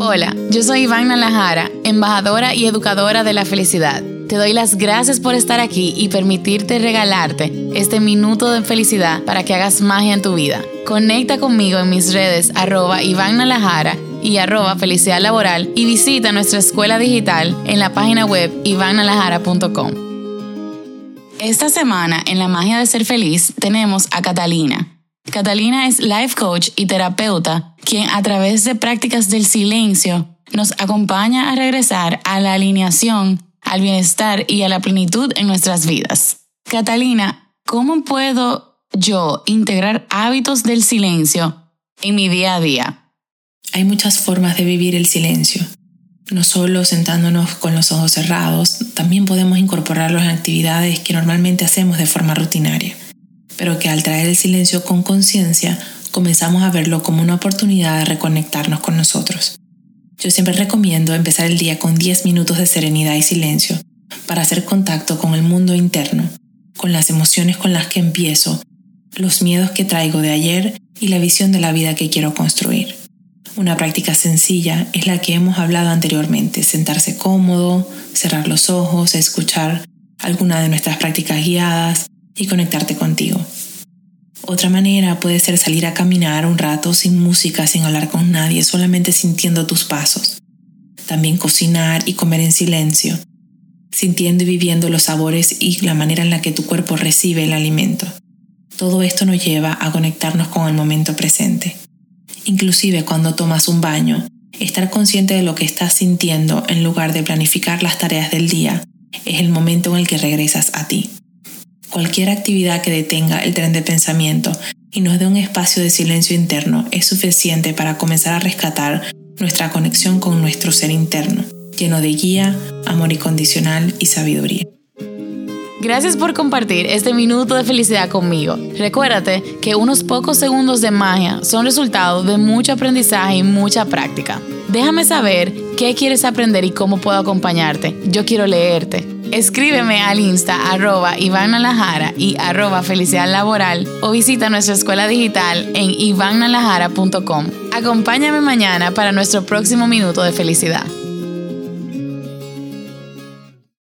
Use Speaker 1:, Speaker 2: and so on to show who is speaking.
Speaker 1: Hola, yo soy Iván Nalajara, embajadora y educadora de la felicidad. Te doy las gracias por estar aquí y permitirte regalarte este minuto de felicidad para que hagas magia en tu vida. Conecta conmigo en mis redes arroba Iván y arroba felicidad laboral y visita nuestra escuela digital en la página web ivannalajara.com. Esta semana en La Magia de Ser Feliz tenemos a Catalina. Catalina es life coach y terapeuta, quien a través de prácticas del silencio nos acompaña a regresar a la alineación al bienestar y a la plenitud en nuestras vidas. Catalina, ¿cómo puedo yo integrar hábitos del silencio en mi día a día?
Speaker 2: Hay muchas formas de vivir el silencio. No solo sentándonos con los ojos cerrados, también podemos incorporarlos en actividades que normalmente hacemos de forma rutinaria, pero que al traer el silencio con conciencia, comenzamos a verlo como una oportunidad de reconectarnos con nosotros. Yo siempre recomiendo empezar el día con 10 minutos de serenidad y silencio para hacer contacto con el mundo interno, con las emociones con las que empiezo, los miedos que traigo de ayer y la visión de la vida que quiero construir. Una práctica sencilla es la que hemos hablado anteriormente, sentarse cómodo, cerrar los ojos, escuchar alguna de nuestras prácticas guiadas y conectarte contigo. Otra manera puede ser salir a caminar un rato sin música, sin hablar con nadie, solamente sintiendo tus pasos. También cocinar y comer en silencio, sintiendo y viviendo los sabores y la manera en la que tu cuerpo recibe el alimento. Todo esto nos lleva a conectarnos con el momento presente. Inclusive cuando tomas un baño, estar consciente de lo que estás sintiendo en lugar de planificar las tareas del día es el momento en el que regresas a ti. Cualquier actividad que detenga el tren de pensamiento y nos dé un espacio de silencio interno es suficiente para comenzar a rescatar nuestra conexión con nuestro ser interno, lleno de guía, amor incondicional y sabiduría.
Speaker 1: Gracias por compartir este minuto de felicidad conmigo. Recuérdate que unos pocos segundos de magia son resultado de mucho aprendizaje y mucha práctica. Déjame saber qué quieres aprender y cómo puedo acompañarte. Yo quiero leerte. Escríbeme al insta arroba Iván y arroba Felicidad Laboral o visita nuestra escuela digital en ivannalajara.com. Acompáñame mañana para nuestro próximo minuto de felicidad.